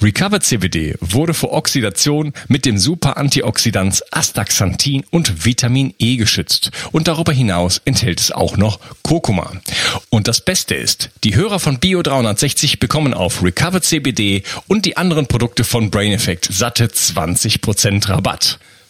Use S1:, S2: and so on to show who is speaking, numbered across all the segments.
S1: Recover CBD wurde vor Oxidation mit dem Super-Antioxidans Astaxanthin und Vitamin E geschützt und darüber hinaus enthält es auch noch Kurkuma. Und das Beste ist, die Hörer von Bio 360 bekommen auf Recover CBD und die anderen Produkte von Brain Effect satte 20% Rabatt.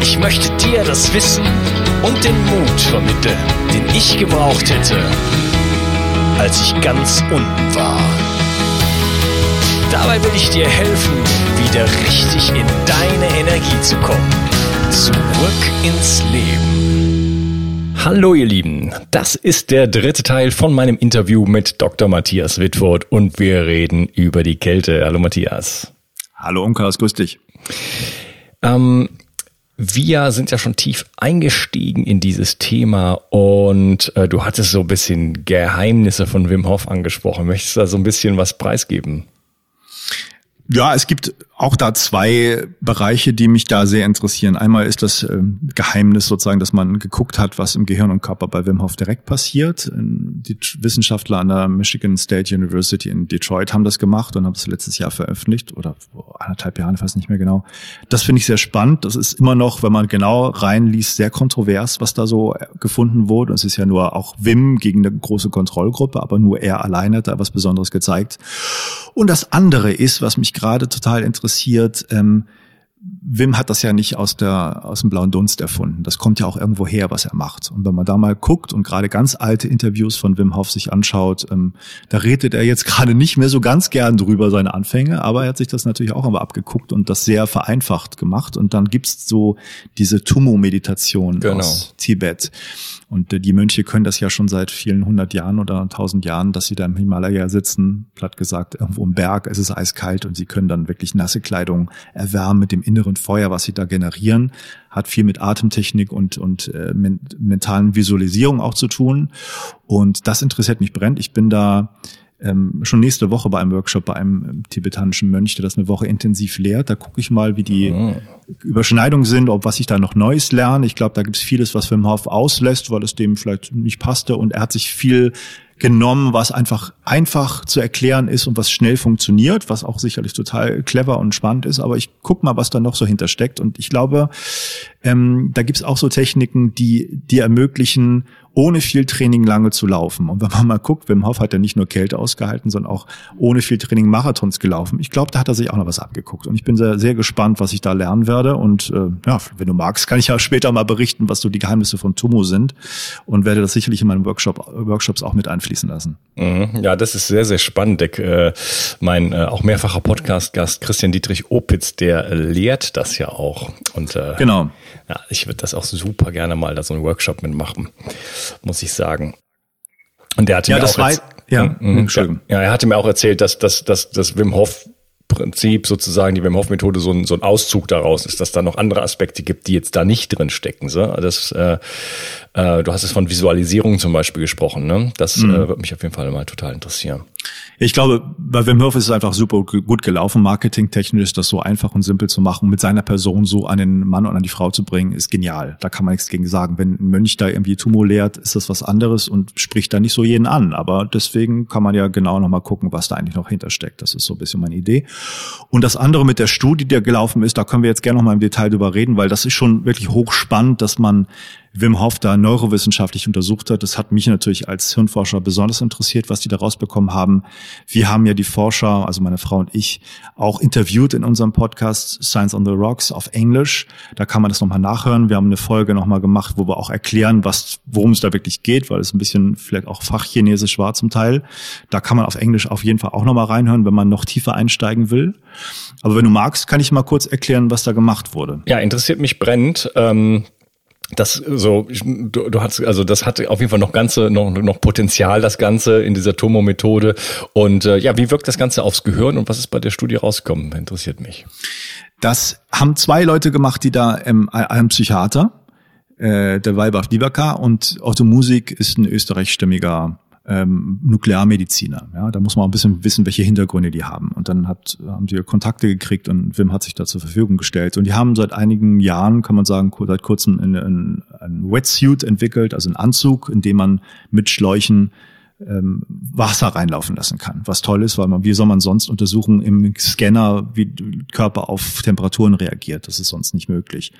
S1: Ich möchte dir das Wissen und den Mut vermitteln, den ich gebraucht hätte, als ich ganz unten war. Dabei will ich dir helfen, wieder richtig in deine Energie zu kommen. Zurück ins Leben. Hallo ihr Lieben, das ist der dritte Teil von meinem Interview mit Dr. Matthias Wittfurt und wir reden über die Kälte. Hallo Matthias.
S2: Hallo Umkas, grüß dich.
S1: Ähm, wir sind ja schon tief eingestiegen in dieses Thema und äh, du hattest so ein bisschen Geheimnisse von Wim Hof angesprochen. Möchtest du da so ein bisschen was preisgeben?
S2: Ja, es gibt auch da zwei Bereiche, die mich da sehr interessieren. Einmal ist das ähm, Geheimnis sozusagen, dass man geguckt hat, was im Gehirn und Körper bei Wim Hof direkt passiert. Die Wissenschaftler an der Michigan State University in Detroit haben das gemacht und haben es letztes Jahr veröffentlicht oder anderthalb Jahren, ich weiß nicht mehr genau. Das finde ich sehr spannend. Das ist immer noch, wenn man genau reinliest, sehr kontrovers, was da so gefunden wurde. Es ist ja nur auch Wim gegen eine große Kontrollgruppe, aber nur er alleine hat da was Besonderes gezeigt. Und das andere ist, was mich gerade total interessiert, ähm, Wim hat das ja nicht aus, der, aus dem blauen Dunst erfunden. Das kommt ja auch irgendwo her, was er macht. Und wenn man da mal guckt und gerade ganz alte Interviews von Wim Hof sich anschaut, ähm, da redet er jetzt gerade nicht mehr so ganz gern drüber, seine Anfänge, aber er hat sich das natürlich auch einmal abgeguckt und das sehr vereinfacht gemacht. Und dann gibt's so diese Tumo-Meditation genau. aus Tibet. Und die Mönche können das ja schon seit vielen hundert Jahren oder tausend Jahren, dass sie da im Himalaya sitzen, platt gesagt, irgendwo im Berg, es ist eiskalt und sie können dann wirklich nasse Kleidung erwärmen mit dem inneren Feuer, was sie da generieren. Hat viel mit Atemtechnik und, und äh, mentalen Visualisierung auch zu tun. Und das interessiert mich brennt. Ich bin da ähm, schon nächste Woche bei einem Workshop bei einem ähm, tibetanischen Mönch, der das eine Woche intensiv lehrt. Da gucke ich mal, wie die oh. Überschneidungen sind, ob was ich da noch Neues lerne. Ich glaube, da gibt es vieles, was Wim Hof auslässt, weil es dem vielleicht nicht passte. Und er hat sich viel genommen, was einfach einfach zu erklären ist und was schnell funktioniert, was auch sicherlich total clever und spannend ist. Aber ich guck mal, was da noch so hintersteckt. Und ich glaube, ähm, da gibt's auch so Techniken, die die ermöglichen, ohne viel Training lange zu laufen. Und wenn man mal guckt, Wim Hof hat ja nicht nur Kälte ausgehalten, sondern auch ohne viel Training Marathons gelaufen. Ich glaube, da hat er sich auch noch was abgeguckt. Und ich bin sehr, sehr gespannt, was ich da lernen werde. Und äh, ja, wenn du magst, kann ich ja später mal berichten, was so die Geheimnisse von Tumo sind und werde das sicherlich in meinen Workshop, Workshops auch mit einfließen lassen.
S1: Mhm. Ja, das ist sehr, sehr spannend. Der, äh, mein äh, auch mehrfacher Podcast-Gast Christian Dietrich Opitz, der lehrt das ja auch. Und äh, genau. Ja, ich würde das auch super gerne mal da so einen Workshop mitmachen muss ich sagen. Und der hatte
S2: ja,
S1: mir
S2: das
S1: auch
S2: ja,
S1: mhm, mhm. ja, er hatte mir auch erzählt, dass, dass, dass, dass Wim Hof Prinzip sozusagen die Wim Hof Methode so ein, so ein Auszug daraus ist, dass da noch andere Aspekte gibt, die jetzt da nicht drin stecken. So? Das, äh, äh, du hast es von Visualisierung zum Beispiel gesprochen. Ne? Das mhm. äh, würde mich auf jeden Fall mal total interessieren.
S2: Ich glaube, bei Wim Hof ist es einfach super gut gelaufen. Marketingtechnisch das so einfach und simpel zu machen, mit seiner Person so an den Mann und an die Frau zu bringen, ist genial. Da kann man nichts gegen sagen. Wenn ein Mönch da irgendwie Tumor lehrt, ist das was anderes und spricht da nicht so jeden an. Aber deswegen kann man ja genau nochmal gucken, was da eigentlich noch hintersteckt. Das ist so ein bisschen meine Idee. Und das andere mit der Studie, die da gelaufen ist, da können wir jetzt gerne nochmal im Detail drüber reden, weil das ist schon wirklich hochspannend, dass man Wim Hof da neurowissenschaftlich untersucht hat. Das hat mich natürlich als Hirnforscher besonders interessiert, was die da rausbekommen haben. Wir haben ja die Forscher, also meine Frau und ich, auch interviewt in unserem Podcast Science on the Rocks auf Englisch. Da kann man das nochmal nachhören. Wir haben eine Folge nochmal gemacht, wo wir auch erklären, was, worum es da wirklich geht, weil es ein bisschen vielleicht auch Fachchinesisch war zum Teil. Da kann man auf Englisch auf jeden Fall auch nochmal reinhören, wenn man noch tiefer einsteigen will. Aber wenn du magst, kann ich mal kurz erklären, was da gemacht wurde.
S1: Ja, interessiert mich brennend. Ähm das so du, du hast also das hat auf jeden Fall noch ganze noch noch Potenzial das ganze in dieser Tomo Methode und äh, ja wie wirkt das ganze aufs Gehirn und was ist bei der Studie rausgekommen? Interessiert mich.
S2: Das haben zwei Leute gemacht die da ähm, ein Psychiater äh, der Weibach Lieberka und Otto Musik ist ein österreichstämmiger ähm, Nuklearmediziner. Ja, da muss man ein bisschen wissen, welche Hintergründe die haben. Und dann hat, haben sie Kontakte gekriegt und Wim hat sich da zur Verfügung gestellt. Und die haben seit einigen Jahren, kann man sagen, seit kurzem ein, ein Wetsuit entwickelt, also einen Anzug, in dem man mit Schläuchen ähm, Wasser reinlaufen lassen kann. Was toll ist, weil man, wie soll man sonst untersuchen im Scanner, wie Körper auf Temperaturen reagiert? Das ist sonst nicht möglich.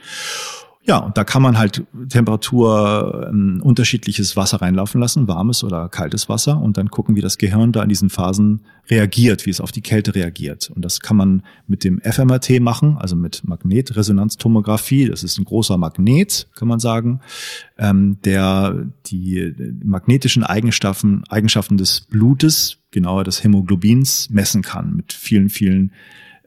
S2: Ja, und da kann man halt Temperatur ähm, unterschiedliches Wasser reinlaufen lassen, warmes oder kaltes Wasser, und dann gucken, wie das Gehirn da in diesen Phasen reagiert, wie es auf die Kälte reagiert. Und das kann man mit dem FMRT machen, also mit Magnetresonanztomographie. Das ist ein großer Magnet, kann man sagen, ähm, der die magnetischen Eigenschaften, Eigenschaften des Blutes, genauer des Hämoglobins, messen kann mit vielen, vielen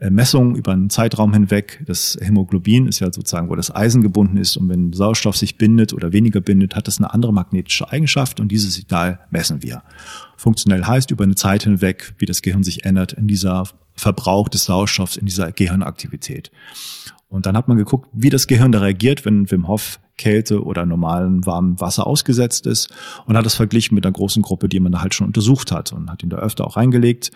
S2: Messungen über einen Zeitraum hinweg. Das Hämoglobin ist ja sozusagen, wo das Eisen gebunden ist. Und wenn Sauerstoff sich bindet oder weniger bindet, hat das eine andere magnetische Eigenschaft und dieses Signal messen wir. Funktionell heißt über eine Zeit hinweg, wie das Gehirn sich ändert in dieser Verbrauch des Sauerstoffs, in dieser Gehirnaktivität. Und dann hat man geguckt, wie das Gehirn da reagiert, wenn Wim Hof Kälte oder normalen warmen Wasser ausgesetzt ist und hat das verglichen mit einer großen Gruppe, die man da halt schon untersucht hat und hat ihn da öfter auch reingelegt.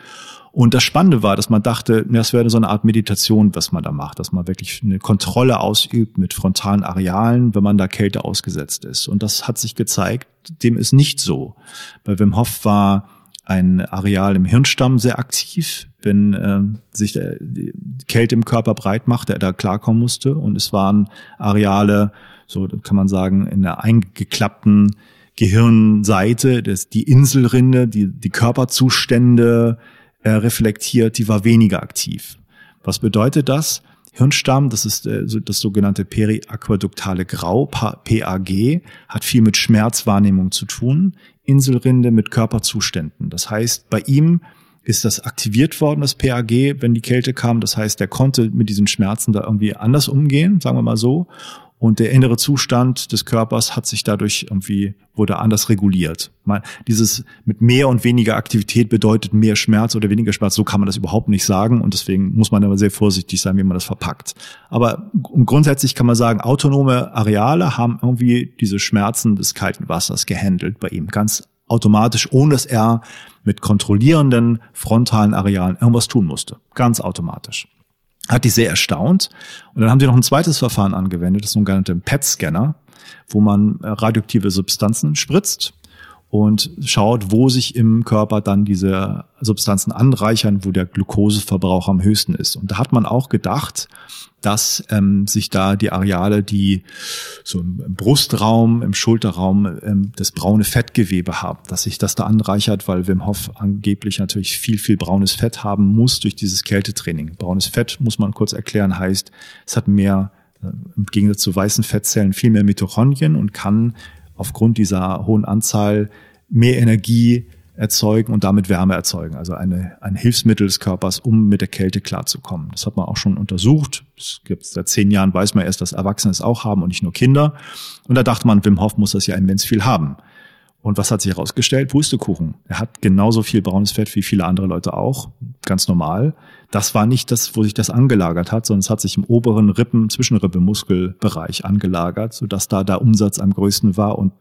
S2: Und das Spannende war, dass man dachte, das wäre so eine Art Meditation, was man da macht, dass man wirklich eine Kontrolle ausübt mit frontalen Arealen, wenn man da Kälte ausgesetzt ist. Und das hat sich gezeigt, dem ist nicht so. Bei Wim Hof war ein Areal im Hirnstamm sehr aktiv, wenn äh, sich der, die Kälte im Körper breit macht, der da klarkommen musste. Und es waren Areale, so kann man sagen, in der eingeklappten Gehirnseite, das, die Inselrinde, die, die Körperzustände äh, reflektiert, die war weniger aktiv. Was bedeutet das? Hirnstamm, das ist äh, das sogenannte periaquaduktale Grau, PAG, hat viel mit Schmerzwahrnehmung zu tun. Inselrinde mit Körperzuständen. Das heißt, bei ihm ist das aktiviert worden, das PAG, wenn die Kälte kam. Das heißt, er konnte mit diesen Schmerzen da irgendwie anders umgehen, sagen wir mal so. Und der innere Zustand des Körpers hat sich dadurch irgendwie, wurde anders reguliert. Mal, dieses mit mehr und weniger Aktivität bedeutet mehr Schmerz oder weniger Schmerz. So kann man das überhaupt nicht sagen. Und deswegen muss man aber sehr vorsichtig sein, wie man das verpackt. Aber grundsätzlich kann man sagen, autonome Areale haben irgendwie diese Schmerzen des kalten Wassers gehandelt bei ihm. Ganz automatisch, ohne dass er mit kontrollierenden frontalen Arealen irgendwas tun musste. Ganz automatisch hat die sehr erstaunt. Und dann haben sie noch ein zweites Verfahren angewendet, das sogenannte PET-Scanner, wo man äh, radioaktive Substanzen spritzt und schaut, wo sich im Körper dann diese Substanzen anreichern, wo der Glukoseverbrauch am höchsten ist. Und da hat man auch gedacht, dass ähm, sich da die Areale, die so im Brustraum, im Schulterraum ähm, das braune Fettgewebe haben, dass sich das da anreichert, weil Wim Hof angeblich natürlich viel, viel braunes Fett haben muss durch dieses Kältetraining. Braunes Fett, muss man kurz erklären, heißt, es hat mehr, äh, im Gegensatz zu weißen Fettzellen, viel mehr Mitochondrien und kann aufgrund dieser hohen Anzahl mehr Energie erzeugen und damit Wärme erzeugen. Also eine, ein Hilfsmittel des Körpers, um mit der Kälte klarzukommen. Das hat man auch schon untersucht. Es gibt seit zehn Jahren weiß man erst, dass Erwachsene es auch haben und nicht nur Kinder. Und da dachte man, Wim Hof muss das ja immens viel haben. Und was hat sich herausgestellt? Pustekuchen. Er hat genauso viel braunes Fett wie viele andere Leute auch. Ganz normal. Das war nicht das, wo sich das angelagert hat, sondern es hat sich im oberen Rippen, Zwischenrippenmuskelbereich angelagert, sodass da der Umsatz am größten war und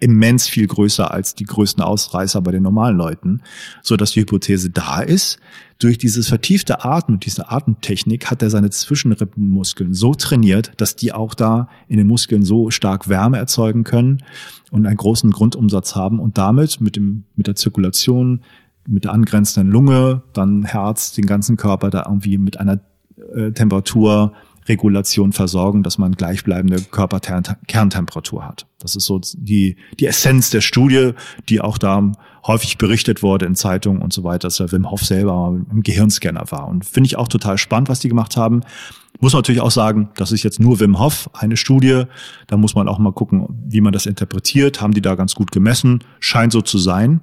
S2: immens viel größer als die größten Ausreißer bei den normalen Leuten, so dass die Hypothese da ist. Durch dieses vertiefte Atmen, diese Atemtechnik hat er seine Zwischenrippenmuskeln so trainiert, dass die auch da in den Muskeln so stark Wärme erzeugen können und einen großen Grundumsatz haben und damit mit dem, mit der Zirkulation, mit der angrenzenden Lunge, dann Herz, den ganzen Körper da irgendwie mit einer äh, Temperatur Regulation versorgen, dass man gleichbleibende Körperkerntemperatur hat. Das ist so die, die Essenz der Studie, die auch da häufig berichtet wurde in Zeitungen und so weiter, dass der Wim Hof selber im Gehirnscanner war. Und finde ich auch total spannend, was die gemacht haben. Muss man natürlich auch sagen, das ist jetzt nur Wim Hof, eine Studie. Da muss man auch mal gucken, wie man das interpretiert. Haben die da ganz gut gemessen? Scheint so zu sein.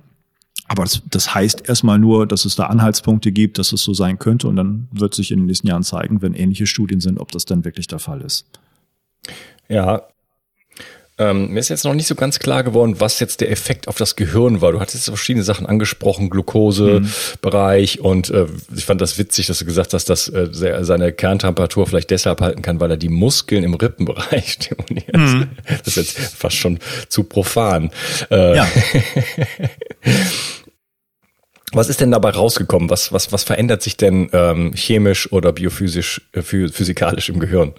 S2: Aber das, das heißt erstmal nur, dass es da Anhaltspunkte gibt, dass es so sein könnte. Und dann wird sich in den nächsten Jahren zeigen, wenn ähnliche Studien sind, ob das dann wirklich der Fall ist.
S1: Ja, ähm, mir ist jetzt noch nicht so ganz klar geworden, was jetzt der Effekt auf das Gehirn war. Du hattest verschiedene Sachen angesprochen, Glukosebereich mhm. und äh, ich fand das witzig, dass du gesagt hast, dass äh, seine Kerntemperatur vielleicht deshalb halten kann, weil er die Muskeln im Rippenbereich stimuliert. Mhm. Das ist jetzt fast schon zu profan. Äh, ja. Was ist denn dabei rausgekommen? Was, was, was verändert sich denn ähm, chemisch oder biophysisch, äh, physikalisch im Gehirn?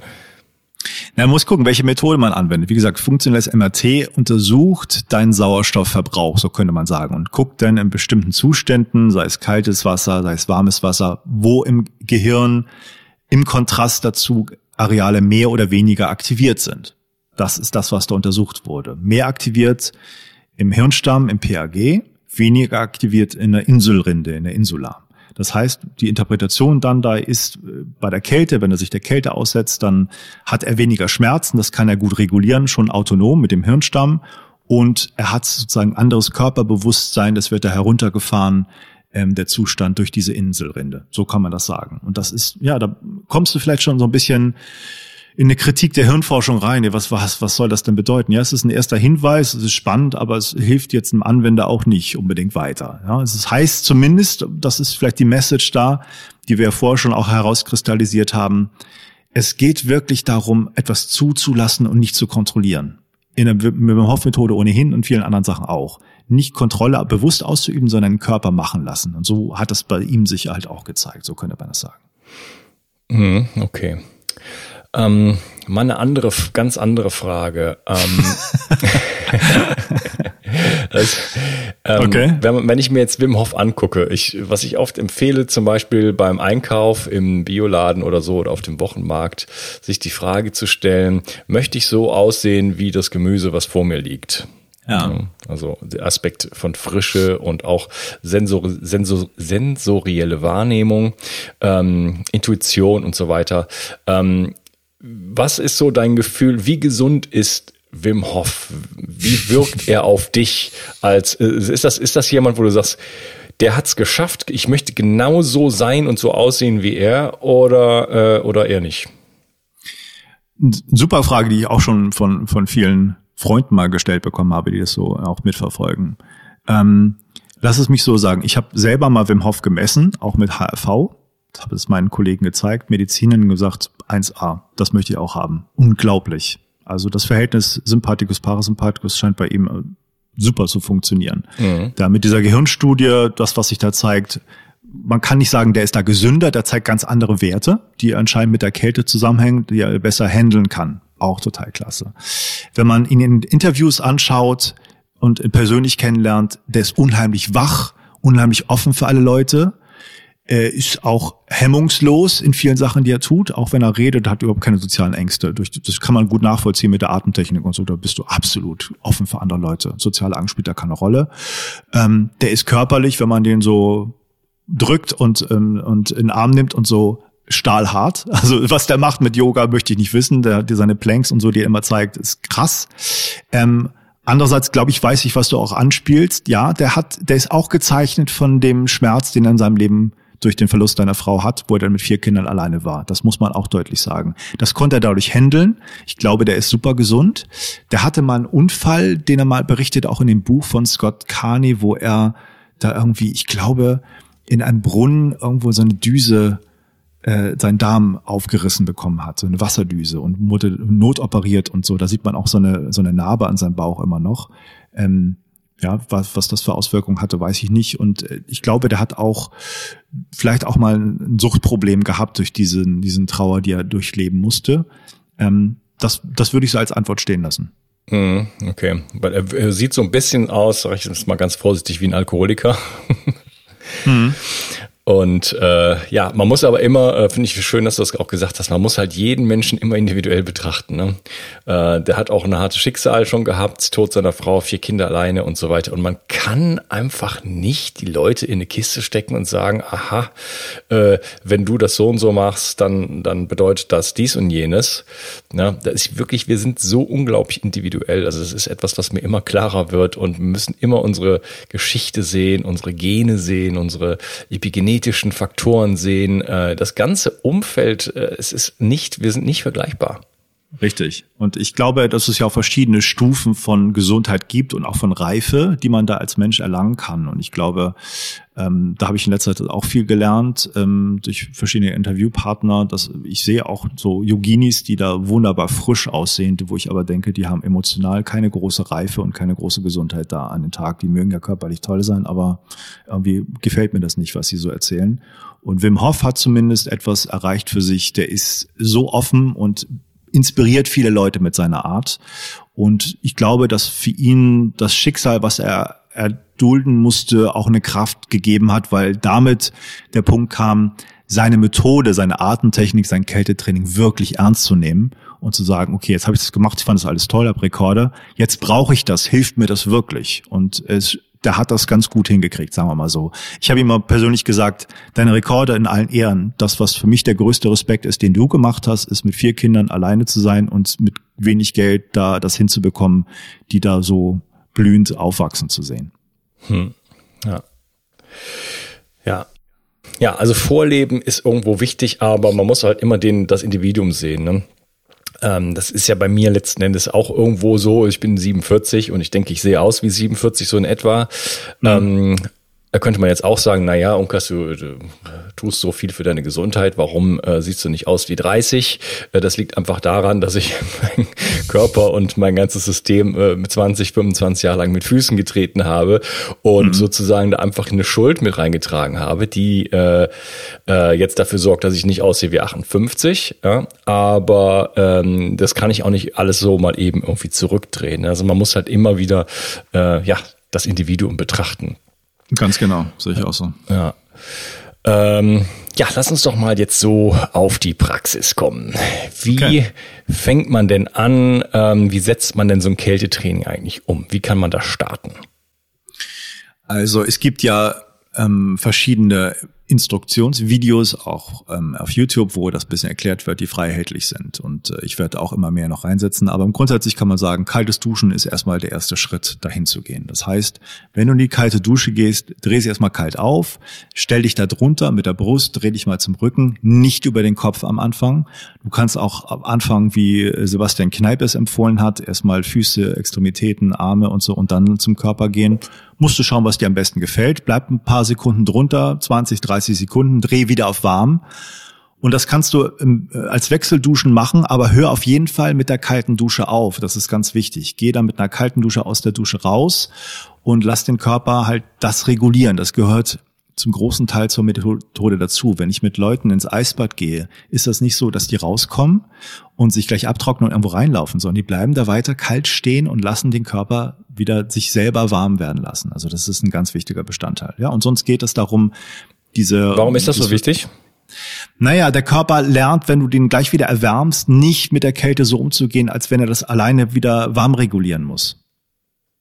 S2: Na, man muss gucken, welche Methode man anwendet. Wie gesagt, funktionelles MRT untersucht deinen Sauerstoffverbrauch, so könnte man sagen, und guckt dann in bestimmten Zuständen, sei es kaltes Wasser, sei es warmes Wasser, wo im Gehirn im Kontrast dazu Areale mehr oder weniger aktiviert sind. Das ist das, was da untersucht wurde. Mehr aktiviert im Hirnstamm, im PAG, weniger aktiviert in der Insulrinde, in der Insula. Das heißt, die Interpretation dann da ist, äh, bei der Kälte, wenn er sich der Kälte aussetzt, dann hat er weniger Schmerzen, das kann er gut regulieren, schon autonom mit dem Hirnstamm. Und er hat sozusagen anderes Körperbewusstsein, das wird da heruntergefahren, ähm, der Zustand durch diese Inselrinde. So kann man das sagen. Und das ist, ja, da kommst du vielleicht schon so ein bisschen in eine Kritik der Hirnforschung rein. Was, was, was soll das denn bedeuten? Ja, es ist ein erster Hinweis, es ist spannend, aber es hilft jetzt dem Anwender auch nicht unbedingt weiter. Ja, es heißt zumindest, das ist vielleicht die Message da, die wir ja vorher schon auch herauskristallisiert haben. Es geht wirklich darum, etwas zuzulassen und nicht zu kontrollieren. In der Wim Hof Methode ohnehin und vielen anderen Sachen auch. Nicht Kontrolle bewusst auszuüben, sondern den Körper machen lassen. Und so hat das bei ihm sich halt auch gezeigt. So könnte man das sagen.
S1: Mhm, okay. Ähm, mal eine andere, ganz andere Frage. Ähm, das, ähm, okay. wenn, wenn, ich mir jetzt Wim Hof angucke, ich, was ich oft empfehle, zum Beispiel beim Einkauf im Bioladen oder so oder auf dem Wochenmarkt, sich die Frage zu stellen, möchte ich so aussehen wie das Gemüse, was vor mir liegt? Ja. Also der Aspekt von Frische und auch Sensor, Sensor, sensorielle Wahrnehmung, ähm, Intuition und so weiter. Ähm, was ist so dein Gefühl? Wie gesund ist Wim Hof? Wie wirkt er auf dich? Als äh, ist das ist das jemand, wo du sagst, der hat's geschafft? Ich möchte genau so sein und so aussehen wie er oder äh, oder eher nicht?
S2: Super Frage, die ich auch schon von von vielen Freunden mal gestellt bekommen habe, die das so auch mitverfolgen. Ähm, lass es mich so sagen. Ich habe selber mal Wim Hof gemessen, auch mit HRV habe es meinen Kollegen gezeigt, Medizinern gesagt, 1a, das möchte ich auch haben. Unglaublich. Also das Verhältnis Sympathikus, Parasympathikus scheint bei ihm äh, super zu funktionieren. Mhm. Da mit dieser Gehirnstudie, das, was sich da zeigt, man kann nicht sagen, der ist da gesünder, der zeigt ganz andere Werte, die anscheinend mit der Kälte zusammenhängen, die er besser handeln kann. Auch total klasse. Wenn man ihn in Interviews anschaut und persönlich kennenlernt, der ist unheimlich wach, unheimlich offen für alle Leute er ist auch hemmungslos in vielen Sachen, die er tut, auch wenn er redet, hat überhaupt keine sozialen Ängste. Das kann man gut nachvollziehen mit der Atemtechnik und so. Da bist du absolut offen für andere Leute. Soziale Angst spielt da keine Rolle. Ähm, der ist körperlich, wenn man den so drückt und, ähm, und in den Arm nimmt und so stahlhart. Also was der macht mit Yoga, möchte ich nicht wissen. Der, der seine Planks und so, die er immer zeigt, ist krass. Ähm, Andererseits glaube ich, weiß ich, was du auch anspielst. Ja, der hat, der ist auch gezeichnet von dem Schmerz, den er in seinem Leben durch den Verlust seiner Frau hat, wo er dann mit vier Kindern alleine war. Das muss man auch deutlich sagen. Das konnte er dadurch handeln. Ich glaube, der ist super gesund. Der hatte mal einen Unfall, den er mal berichtet, auch in dem Buch von Scott Carney, wo er da irgendwie, ich glaube, in einem Brunnen irgendwo so eine Düse äh, seinen Darm aufgerissen bekommen hat, so eine Wasserdüse und wurde notoperiert und so. Da sieht man auch so eine, so eine Narbe an seinem Bauch immer noch. Ähm, ja, was, was das für Auswirkungen hatte, weiß ich nicht. Und äh, ich glaube, der hat auch vielleicht auch mal ein Suchtproblem gehabt durch diesen, diesen Trauer, die er durchleben musste. Ähm, das, das würde ich so als Antwort stehen lassen.
S1: Mhm, okay, weil er, er sieht so ein bisschen aus, sag ich das mal ganz vorsichtig, wie ein Alkoholiker. Mhm. Und äh, ja, man muss aber immer, äh, finde ich schön, dass du das auch gesagt hast, man muss halt jeden Menschen immer individuell betrachten. Ne? Äh, der hat auch eine harte Schicksal schon gehabt, Tod seiner Frau, vier Kinder alleine und so weiter. Und man kann einfach nicht die Leute in eine Kiste stecken und sagen, aha, äh, wenn du das so und so machst, dann, dann bedeutet das dies und jenes. Ja, da ist wirklich, wir sind so unglaublich individuell. Also das ist etwas, was mir immer klarer wird und wir müssen immer unsere Geschichte sehen, unsere Gene sehen, unsere Epigenetik genetischen Faktoren sehen, äh, das ganze Umfeld, äh, es ist nicht, wir sind nicht vergleichbar.
S2: Richtig. Und ich glaube, dass es ja auch verschiedene Stufen von Gesundheit gibt und auch von Reife, die man da als Mensch erlangen kann. Und ich glaube, ähm, da habe ich in letzter Zeit auch viel gelernt ähm, durch verschiedene Interviewpartner. Dass ich sehe auch so Yoginis, die da wunderbar frisch aussehen, wo ich aber denke, die haben emotional keine große Reife und keine große Gesundheit da an den Tag. Die mögen ja körperlich toll sein, aber irgendwie gefällt mir das nicht, was sie so erzählen. Und Wim Hof hat zumindest etwas erreicht für sich. Der ist so offen und inspiriert viele Leute mit seiner Art. Und ich glaube, dass für ihn das Schicksal, was er erdulden musste, auch eine Kraft gegeben hat, weil damit der Punkt kam, seine Methode, seine Artentechnik, sein Kältetraining wirklich ernst zu nehmen und zu sagen, okay, jetzt habe ich das gemacht, ich fand das alles toll, habe Rekorde, jetzt brauche ich das, hilft mir das wirklich. Und es der hat das ganz gut hingekriegt, sagen wir mal so. Ich habe ihm mal persönlich gesagt, deine Rekorde in allen Ehren, das, was für mich der größte Respekt ist, den du gemacht hast, ist mit vier Kindern alleine zu sein und mit wenig Geld da das hinzubekommen, die da so blühend aufwachsen zu sehen. Hm.
S1: Ja. Ja. Ja, also Vorleben ist irgendwo wichtig, aber man muss halt immer den, das Individuum sehen. Ne? Ähm, das ist ja bei mir letzten Endes auch irgendwo so. Ich bin 47 und ich denke, ich sehe aus wie 47 so in etwa. Mhm. Da könnte man jetzt auch sagen, na ja, Unkas, du, du tust so viel für deine Gesundheit, warum äh, siehst du nicht aus wie 30? Äh, das liegt einfach daran, dass ich meinen Körper und mein ganzes System äh, mit 20, 25 Jahre lang mit Füßen getreten habe und mhm. sozusagen da einfach eine Schuld mit reingetragen habe, die äh, äh, jetzt dafür sorgt, dass ich nicht aussehe wie 58. Ja? Aber ähm, das kann ich auch nicht alles so mal eben irgendwie zurückdrehen. Also man muss halt immer wieder äh, ja das Individuum betrachten.
S2: Ganz genau, sehe ich auch so.
S1: Ja. Ähm, ja, lass uns doch mal jetzt so auf die Praxis kommen. Wie okay. fängt man denn an? Ähm, wie setzt man denn so ein Kältetraining eigentlich um? Wie kann man da starten?
S2: Also es gibt ja ähm, verschiedene Instruktionsvideos auch ähm, auf YouTube, wo das bisschen erklärt wird, die frei erhältlich sind. Und äh, ich werde auch immer mehr noch reinsetzen. Aber grundsätzlich kann man sagen, kaltes Duschen ist erstmal der erste Schritt, dahin zu gehen. Das heißt, wenn du in die kalte Dusche gehst, dreh sie erstmal kalt auf, stell dich da drunter mit der Brust, dreh dich mal zum Rücken, nicht über den Kopf am Anfang. Du kannst auch anfangen, wie Sebastian Kneip es empfohlen hat, erstmal Füße, Extremitäten, Arme und so und dann zum Körper gehen musst du schauen, was dir am besten gefällt. Bleib ein paar Sekunden drunter, 20, 30 Sekunden, dreh wieder auf warm. Und das kannst du äh, als Wechselduschen machen, aber hör auf jeden Fall mit der kalten Dusche auf. Das ist ganz wichtig. Geh dann mit einer kalten Dusche aus der Dusche raus und lass den Körper halt das regulieren. Das gehört zum großen Teil zur Methode dazu. Wenn ich mit Leuten ins Eisbad gehe, ist das nicht so, dass die rauskommen und sich gleich abtrocknen und irgendwo reinlaufen, sondern die bleiben da weiter kalt stehen und lassen den Körper wieder sich selber warm werden lassen. Also das ist ein ganz wichtiger Bestandteil. Ja, und sonst geht es darum, diese.
S1: Warum ist das so wichtig?
S2: Naja, der Körper lernt, wenn du den gleich wieder erwärmst, nicht mit der Kälte so umzugehen, als wenn er das alleine wieder warm regulieren muss.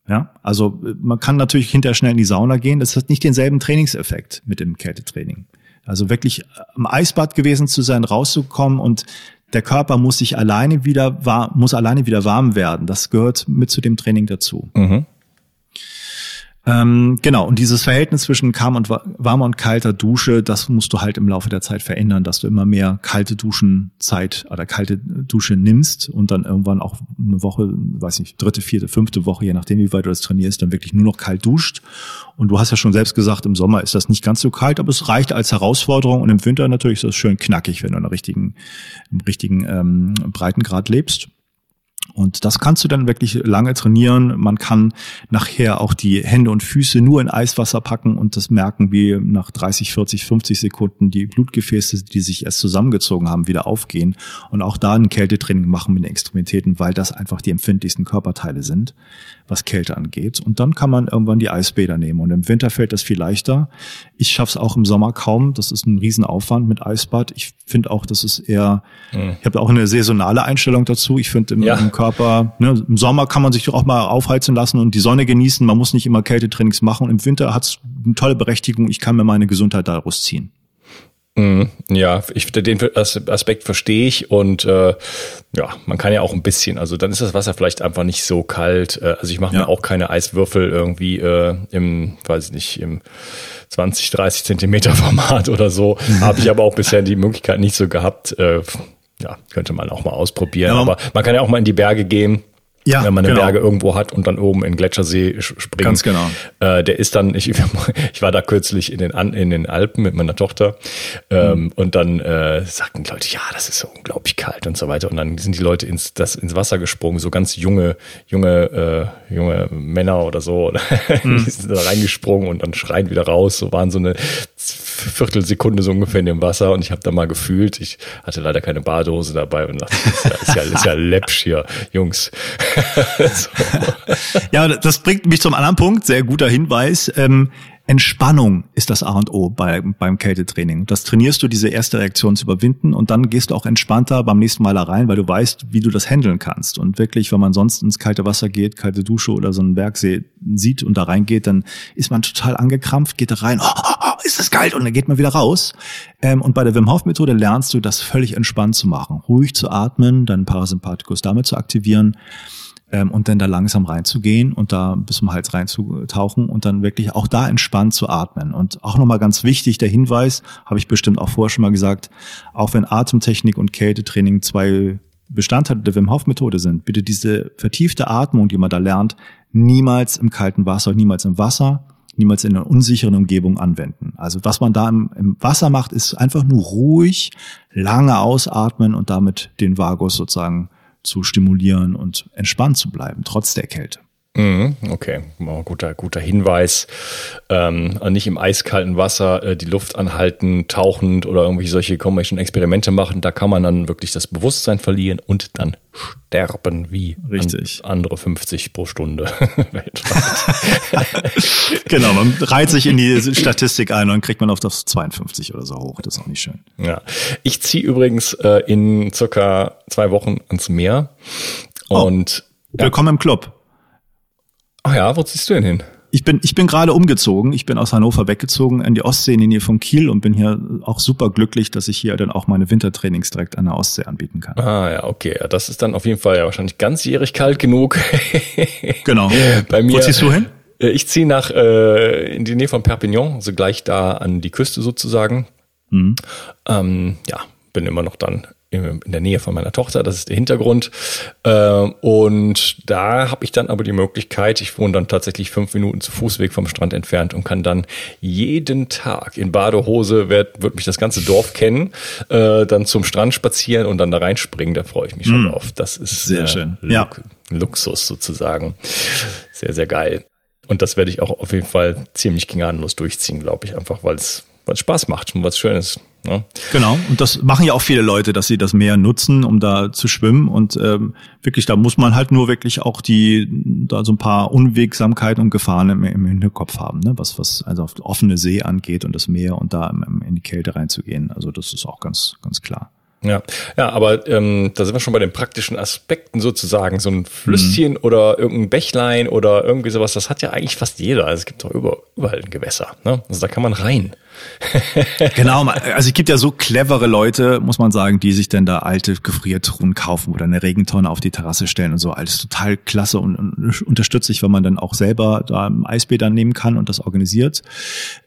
S2: Ja, also man kann natürlich hinterher schnell in die Sauna gehen. Das hat nicht denselben Trainingseffekt mit dem Kältetraining. Also wirklich im Eisbad gewesen zu sein, rauszukommen und der Körper muss sich alleine wieder war, muss alleine wieder warm werden. Das gehört mit zu dem Training dazu. Mhm. Ähm, genau, und dieses Verhältnis zwischen warm und, warmer und kalter Dusche, das musst du halt im Laufe der Zeit verändern, dass du immer mehr kalte Duschenzeit oder kalte Dusche nimmst und dann irgendwann auch eine Woche, weiß nicht, dritte, vierte, fünfte Woche, je nachdem, wie weit du das trainierst, dann wirklich nur noch kalt duscht. Und du hast ja schon selbst gesagt, im Sommer ist das nicht ganz so kalt, aber es reicht als Herausforderung und im Winter natürlich ist das schön knackig, wenn du in einer richtigen, im richtigen ähm, Breitengrad lebst. Und das kannst du dann wirklich lange trainieren. Man kann nachher auch die Hände und Füße nur in Eiswasser packen und das merken, wie nach 30, 40, 50 Sekunden die Blutgefäße, die sich erst zusammengezogen haben, wieder aufgehen. Und auch da ein Kältetraining machen mit den Extremitäten, weil das einfach die empfindlichsten Körperteile sind was Kälte angeht. Und dann kann man irgendwann die Eisbäder nehmen. Und im Winter fällt das viel leichter. Ich schaff's auch im Sommer kaum. Das ist ein Riesenaufwand mit Eisbad. Ich finde auch, das ist eher, mhm. ich habe auch eine saisonale Einstellung dazu. Ich finde im, ja. im, Körper, ne, im Sommer kann man sich auch mal aufheizen lassen und die Sonne genießen. Man muss nicht immer Kältetrainings machen. Im Winter hat's eine tolle Berechtigung. Ich kann mir meine Gesundheit daraus ziehen.
S1: Mhm. Ja, ich den Aspekt verstehe ich und äh, ja, man kann ja auch ein bisschen, also dann ist das Wasser vielleicht einfach nicht so kalt. Äh, also ich mache ja. mir auch keine Eiswürfel irgendwie äh, im, weiß ich nicht, im 20, 30 Zentimeter Format oder so. Habe ich aber auch bisher die Möglichkeit nicht so gehabt. Äh, ja, könnte man auch mal ausprobieren. Ja, aber man kann ja auch mal in die Berge gehen ja, wenn man eine genau. Berge irgendwo hat und dann oben in Gletschersee springt.
S2: Ganz genau.
S1: Äh, der ist dann, ich, ich war da kürzlich in den, in den Alpen mit meiner Tochter ähm, mhm. und dann äh, sagten die Leute, ja, das ist so unglaublich kalt und so weiter. Und dann sind die Leute ins, das, ins Wasser gesprungen, so ganz junge, junge, äh, junge Männer oder so. Mhm. die sind da reingesprungen und dann schreien wieder raus. So waren so eine Viertelsekunde so ungefähr in dem Wasser und ich habe da mal gefühlt, ich hatte leider keine Badehose dabei und dachte, das ist ja, ist ja, ist ja läppsch hier, Jungs.
S2: Ja, das bringt mich zum anderen Punkt, sehr guter Hinweis. Ähm, Entspannung ist das A und O bei, beim Kältetraining. Das trainierst du, diese erste Reaktion zu überwinden und dann gehst du auch entspannter beim nächsten Mal da rein, weil du weißt, wie du das handeln kannst. Und wirklich, wenn man sonst ins kalte Wasser geht, kalte Dusche oder so einen Bergsee sieht und da reingeht, dann ist man total angekrampft, geht da rein, oh, oh, oh, ist das kalt und dann geht man wieder raus. Ähm, und bei der Wim Hof Methode lernst du das völlig entspannt zu machen, ruhig zu atmen, deinen Parasympathikus damit zu aktivieren ähm, und dann da langsam reinzugehen und da bis zum Hals reinzutauchen und dann wirklich auch da entspannt zu atmen. Und auch nochmal ganz wichtig, der Hinweis, habe ich bestimmt auch vorher schon mal gesagt, auch wenn Atemtechnik und Kältetraining zwei Bestandteile der Wim Hof Methode sind, bitte diese vertiefte Atmung, die man da lernt, niemals im kalten Wasser, niemals im Wasser, niemals in einer unsicheren Umgebung anwenden. Also was man da im, im, Wasser macht, ist einfach nur ruhig, lange ausatmen und damit den Vagus sozusagen zu stimulieren und entspannt zu bleiben, trotz der Kälte.
S1: Mhm, okay, guter, guter Hinweis. Ähm, nicht im eiskalten Wasser äh, die Luft anhalten, tauchend oder irgendwelche solche komischen Experimente machen. Da kann man dann wirklich das Bewusstsein verlieren und dann sterben wie
S2: Richtig.
S1: An andere 50 pro Stunde
S2: genau, man reiht sich in die Statistik ein und dann kriegt man auf das 52 oder so hoch. Das ist auch nicht schön.
S1: Ja, ich ziehe übrigens äh, in circa zwei Wochen ans Meer
S2: oh, und willkommen ja. im Club.
S1: Ach ja, wo ziehst du denn hin?
S2: Ich bin, ich bin gerade umgezogen. Ich bin aus Hannover weggezogen in die Ostsee in die Nähe von Kiel und bin hier auch super glücklich, dass ich hier dann auch meine Wintertrainings direkt an der Ostsee anbieten kann.
S1: Ah ja, okay. Das ist dann auf jeden Fall ja wahrscheinlich ganzjährig kalt genug.
S2: genau.
S1: Bei mir.
S2: Wo ziehst du hin?
S1: Äh, ich ziehe nach äh, in die Nähe von Perpignan, also gleich da an die Küste sozusagen. Mhm. Ähm, ja, bin immer noch dann in der Nähe von meiner Tochter, das ist der Hintergrund. Ähm, und da habe ich dann aber die Möglichkeit, ich wohne dann tatsächlich fünf Minuten zu Fußweg vom Strand entfernt und kann dann jeden Tag in Badehose, wird, wird mich das ganze Dorf kennen, äh, dann zum Strand spazieren und dann da reinspringen. Da freue ich mich schon mm. drauf. Das ist
S2: sehr äh, schön.
S1: Ja. Luxus sozusagen. Sehr, sehr geil. Und das werde ich auch auf jeden Fall ziemlich gnadenlos durchziehen, glaube ich, einfach weil es Spaß macht und was Schönes.
S2: Ne? Genau, und das machen ja auch viele Leute, dass sie das Meer nutzen, um da zu schwimmen. Und ähm, wirklich, da muss man halt nur wirklich auch die, da so ein paar Unwegsamkeiten und Gefahren im, im Hinterkopf haben, ne? was, was also auf offene See angeht und das Meer und da in die Kälte reinzugehen. Also das ist auch ganz, ganz klar.
S1: Ja, ja, aber ähm, da sind wir schon bei den praktischen Aspekten sozusagen. So ein Flüsschen mhm. oder irgendein Bächlein oder irgendwie sowas, das hat ja eigentlich fast jeder. Also es gibt doch über, überall ein Gewässer. Ne? Also da kann man rein.
S2: genau, also es gibt ja so clevere Leute, muss man sagen, die sich denn da alte Gefriertruhen kaufen oder eine Regentonne auf die Terrasse stellen und so. Alles total klasse und, und unterstütze ich, wenn man dann auch selber da im Eisbäder nehmen kann und das organisiert.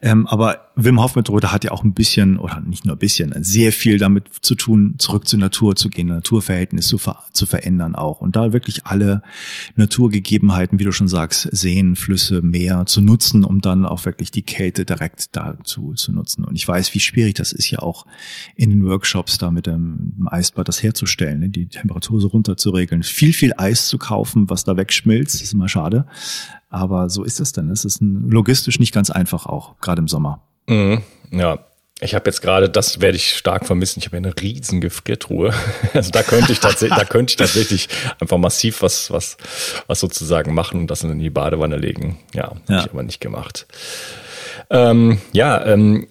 S2: Ähm, aber Wim Hof Methode hat ja auch ein bisschen oder nicht nur ein bisschen, sehr viel damit zu tun, zurück zur Natur zu gehen, Naturverhältnisse zu, ver zu verändern auch und da wirklich alle Naturgegebenheiten, wie du schon sagst, Seen, Flüsse, Meer zu nutzen, um dann auch wirklich die Kälte direkt dazu zu nutzen. Und ich weiß, wie schwierig das ist ja auch in den Workshops da mit dem Eisbad das herzustellen, ne? die Temperatur so runter zu regeln. Viel, viel Eis zu kaufen, was da wegschmilzt, ist immer schade. Aber so ist es dann. Es ist logistisch nicht ganz einfach auch, gerade im Sommer.
S1: Mhm, ja, ich habe jetzt gerade, das werde ich stark vermissen. Ich habe eine riesen Gefriertruhe. Also da könnte ich tatsächlich, da könnte ich tatsächlich einfach massiv was, was, was sozusagen machen und das in die Badewanne legen. Ja, ja. habe ich aber nicht gemacht. Ähm, ja, ähm,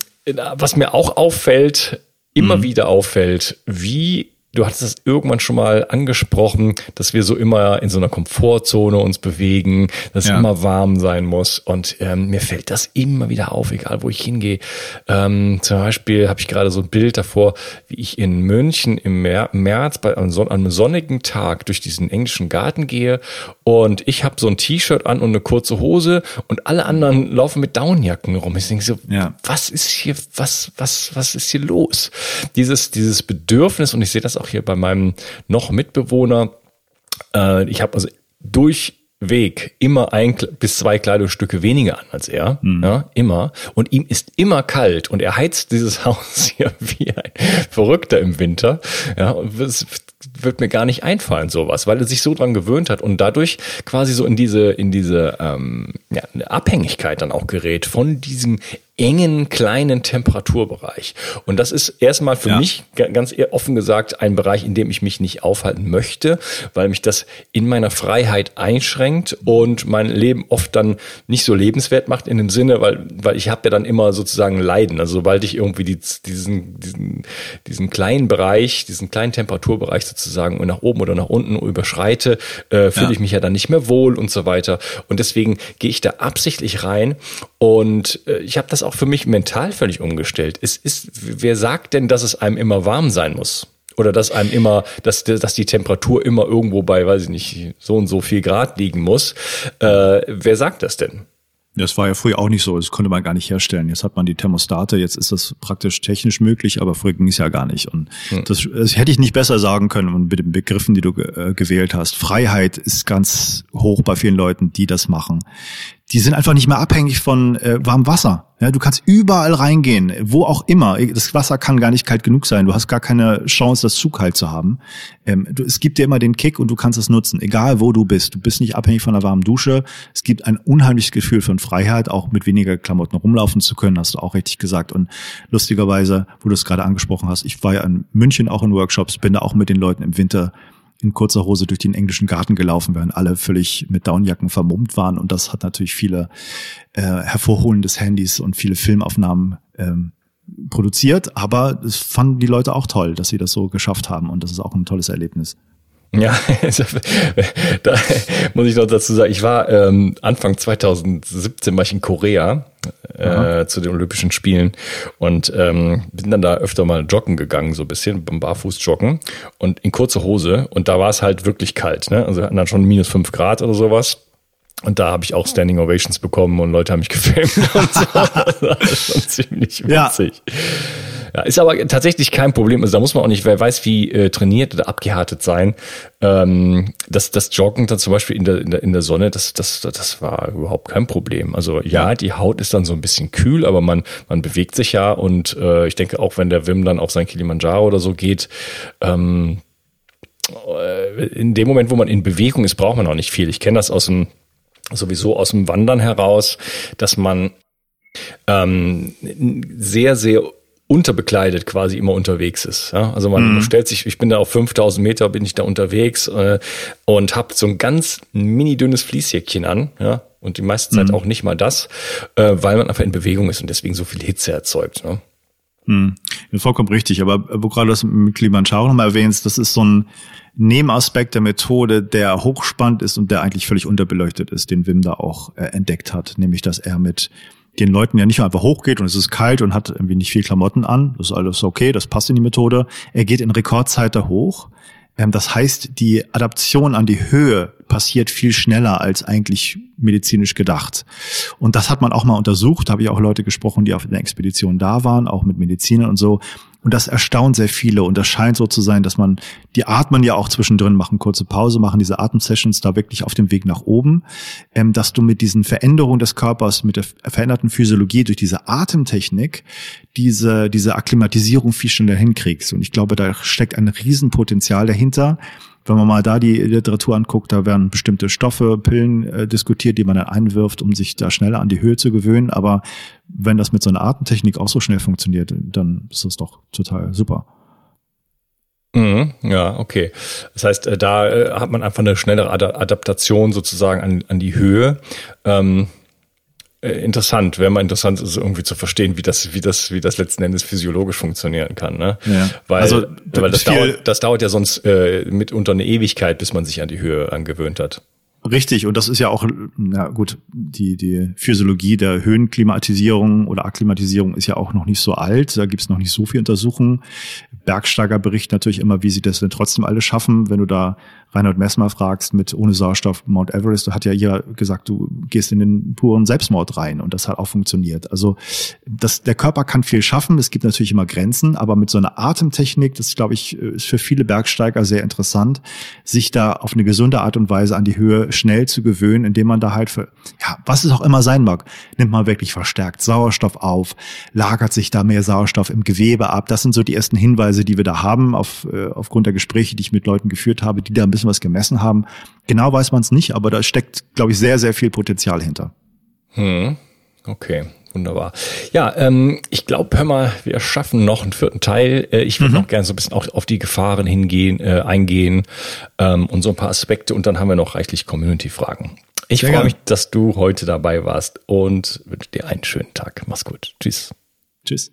S1: was mir auch auffällt, immer mhm. wieder auffällt, wie Du hattest es irgendwann schon mal angesprochen, dass wir so immer in so einer Komfortzone uns bewegen, dass ja. es immer warm sein muss. Und ähm, mir fällt das immer wieder auf, egal wo ich hingehe. Ähm, zum Beispiel habe ich gerade so ein Bild davor, wie ich in München im März bei einem, son einem sonnigen Tag durch diesen englischen Garten gehe und ich habe so ein T-Shirt an und eine kurze Hose und alle anderen laufen mit Downjacken rum. Ich denke so, ja. was ist hier, was, was, was ist hier los? Dieses, dieses Bedürfnis und ich sehe das auch hier bei meinem noch Mitbewohner. Äh, ich habe also durchweg immer ein bis zwei Kleidungsstücke weniger an als er, mhm. ja, immer. Und ihm ist immer kalt und er heizt dieses Haus hier wie ein Verrückter im Winter. Ja, und es wird mir gar nicht einfallen sowas, weil er sich so dran gewöhnt hat und dadurch quasi so in diese in diese ähm, ja, Abhängigkeit dann auch gerät von diesem engen kleinen Temperaturbereich. Und das ist erstmal für ja. mich ganz offen gesagt ein Bereich, in dem ich mich nicht aufhalten möchte, weil mich das in meiner Freiheit einschränkt und mein Leben oft dann nicht so lebenswert macht in dem Sinne, weil weil ich habe ja dann immer sozusagen Leiden. Also sobald ich irgendwie die, diesen diesen diesen kleinen Bereich, diesen kleinen Temperaturbereich sozusagen nach oben oder nach unten überschreite, äh, fühle ja. ich mich ja dann nicht mehr wohl und so weiter. Und deswegen gehe ich da absichtlich rein und äh, ich habe das auch für mich mental völlig umgestellt. Es ist, wer sagt denn, dass es einem immer warm sein muss? Oder dass einem immer, dass, dass die Temperatur immer irgendwo bei, weiß ich nicht, so und so viel Grad liegen muss. Äh, wer sagt das denn?
S2: Das war ja früher auch nicht so, das konnte man gar nicht herstellen. Jetzt hat man die Thermostate, jetzt ist das praktisch technisch möglich, aber früher ging es ja gar nicht. Und hm. das, das, hätte ich nicht besser sagen können mit den Begriffen, die du äh, gewählt hast. Freiheit ist ganz hoch bei vielen Leuten, die das machen die sind einfach nicht mehr abhängig von äh, warmem Wasser. Ja, du kannst überall reingehen, wo auch immer. Das Wasser kann gar nicht kalt genug sein. Du hast gar keine Chance, das zu kalt zu haben. Ähm, du, es gibt dir immer den Kick und du kannst es nutzen, egal wo du bist. Du bist nicht abhängig von einer warmen Dusche. Es gibt ein unheimliches Gefühl von Freiheit, auch mit weniger Klamotten rumlaufen zu können, hast du auch richtig gesagt. Und lustigerweise, wo du es gerade angesprochen hast, ich war ja in München auch in Workshops, bin da auch mit den Leuten im Winter in kurzer Hose durch den englischen Garten gelaufen, während alle völlig mit Downjacken vermummt waren. Und das hat natürlich viele äh, Hervorholen des Handys und viele Filmaufnahmen ähm, produziert. Aber es fanden die Leute auch toll, dass sie das so geschafft haben. Und das ist auch ein tolles Erlebnis.
S1: Ja, da muss ich noch dazu sagen, ich war ähm, Anfang 2017 war ich in Korea äh, zu den Olympischen Spielen und ähm, bin dann da öfter mal joggen gegangen, so ein bisschen beim Barfuß joggen und in kurze Hose und da war es halt wirklich kalt, ne? Also wir hatten dann schon minus fünf Grad oder sowas. Und da habe ich auch Standing Ovations bekommen und Leute haben mich gefilmt und so. Das war schon ziemlich witzig. Ja. Ja, ist aber tatsächlich kein Problem. Also da muss man auch nicht, wer weiß, wie äh, trainiert oder abgehärtet sein. Ähm, das, das Joggen dann zum Beispiel in der, in der, in der Sonne, das, das, das war überhaupt kein Problem. Also ja, die Haut ist dann so ein bisschen kühl, aber man, man bewegt sich ja und äh, ich denke auch, wenn der Wim dann auf sein Kilimanjaro oder so geht, ähm, äh, in dem Moment, wo man in Bewegung ist, braucht man auch nicht viel. Ich kenne das aus dem sowieso aus dem Wandern heraus, dass man ähm, sehr, sehr unterbekleidet quasi immer unterwegs ist. Ja? Also man mhm. stellt sich, ich bin da auf 5000 Meter, bin ich da unterwegs äh, und habe so ein ganz mini dünnes Fließjäckchen an, ja, und die meiste Zeit mhm. auch nicht mal das, äh, weil man einfach in Bewegung ist und deswegen so viel Hitze erzeugt. Ne?
S2: Mhm. Vollkommen richtig, aber wo gerade das mit Kilimanjaro nochmal erwähnst, das ist so ein Nebenaspekt der Methode, der hochspannend ist und der eigentlich völlig unterbeleuchtet ist, den Wim da auch äh, entdeckt hat, nämlich dass er mit den Leuten ja nicht einfach hochgeht und es ist kalt und hat irgendwie nicht viel Klamotten an. Das ist alles okay, das passt in die Methode. Er geht in Rekordzeit da hoch. Ähm, das heißt, die Adaption an die Höhe passiert viel schneller als eigentlich medizinisch gedacht. Und das hat man auch mal untersucht. Habe ich auch Leute gesprochen, die auf der Expedition da waren, auch mit Medizinern und so. Und das erstaunt sehr viele. Und das scheint so zu sein, dass man, die atmen ja auch zwischendrin, machen kurze Pause, machen diese Atemsessions da wirklich auf dem Weg nach oben, ähm, dass du mit diesen Veränderungen des Körpers, mit der veränderten Physiologie durch diese Atemtechnik, diese, diese Akklimatisierung viel schneller hinkriegst. Und ich glaube, da steckt ein Riesenpotenzial dahinter wenn man mal da die Literatur anguckt, da werden bestimmte Stoffe, Pillen äh, diskutiert, die man dann einwirft, um sich da schneller an die Höhe zu gewöhnen. Aber wenn das mit so einer Artentechnik auch so schnell funktioniert, dann ist das doch total super.
S3: Mhm, ja, okay. Das heißt, äh, da äh, hat man einfach eine schnellere Adaptation sozusagen an, an die Höhe. Ähm, äh, interessant, wäre mal interessant, ist irgendwie zu verstehen, wie das, wie das, wie das letzten Endes physiologisch funktionieren kann. Ne? Ja. Weil, also, weil das, dauert, das dauert ja sonst äh, mitunter eine Ewigkeit, bis man sich an die Höhe angewöhnt hat.
S2: Richtig, und das ist ja auch, na gut, die, die Physiologie der Höhenklimatisierung oder Akklimatisierung ist ja auch noch nicht so alt. Da gibt's noch nicht so viel Untersuchungen. Bergsteiger berichten natürlich immer, wie sie das denn trotzdem alle schaffen. Wenn du da Reinhold Messmer fragst mit ohne Sauerstoff Mount Everest, hat ja jeder gesagt, du gehst in den puren Selbstmord rein und das hat auch funktioniert. Also das, der Körper kann viel schaffen, es gibt natürlich immer Grenzen, aber mit so einer Atemtechnik, das glaube ich, ist für viele Bergsteiger sehr interessant, sich da auf eine gesunde Art und Weise an die Höhe schnell zu gewöhnen, indem man da halt für, ja, was es auch immer sein mag, nimmt man wirklich verstärkt Sauerstoff auf, lagert sich da mehr Sauerstoff im Gewebe ab. Das sind so die ersten Hinweise, die wir da haben, auf, äh, aufgrund der Gespräche, die ich mit Leuten geführt habe, die da ein bisschen was gemessen haben. Genau weiß man es nicht, aber da steckt, glaube ich, sehr, sehr viel Potenzial hinter.
S3: Hm. Okay. Wunderbar. Ja, ähm, ich glaube, hör mal, wir schaffen noch einen vierten Teil. Äh, ich würde mhm. noch gerne so ein bisschen auch auf die Gefahren hingehen, äh, eingehen ähm, und so ein paar Aspekte und dann haben wir noch reichlich Community-Fragen. Ich freue mich, dass du heute dabei warst und wünsche dir einen schönen Tag. Mach's gut. Tschüss.
S2: Tschüss.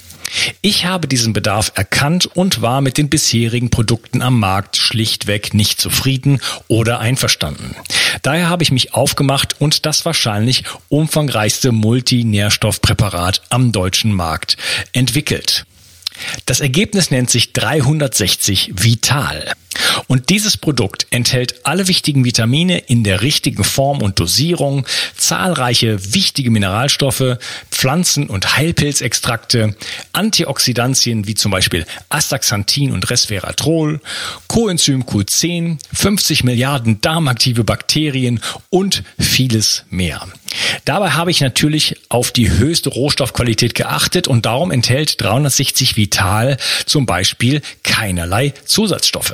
S3: Ich habe diesen Bedarf erkannt und war mit den bisherigen Produkten am Markt schlichtweg nicht zufrieden oder einverstanden. Daher habe ich mich aufgemacht und das wahrscheinlich umfangreichste Multinährstoffpräparat am deutschen Markt entwickelt. Das Ergebnis nennt sich 360 Vital. Und dieses Produkt enthält alle wichtigen Vitamine in der richtigen Form und Dosierung, zahlreiche wichtige Mineralstoffe, Pflanzen- und Heilpilzextrakte, Antioxidantien wie zum Beispiel Astaxanthin und Resveratrol, Coenzym Q10, 50 Milliarden darmaktive Bakterien und vieles mehr. Dabei habe ich natürlich auf die höchste Rohstoffqualität geachtet und darum enthält 360 Vital zum Beispiel keinerlei Zusatzstoffe.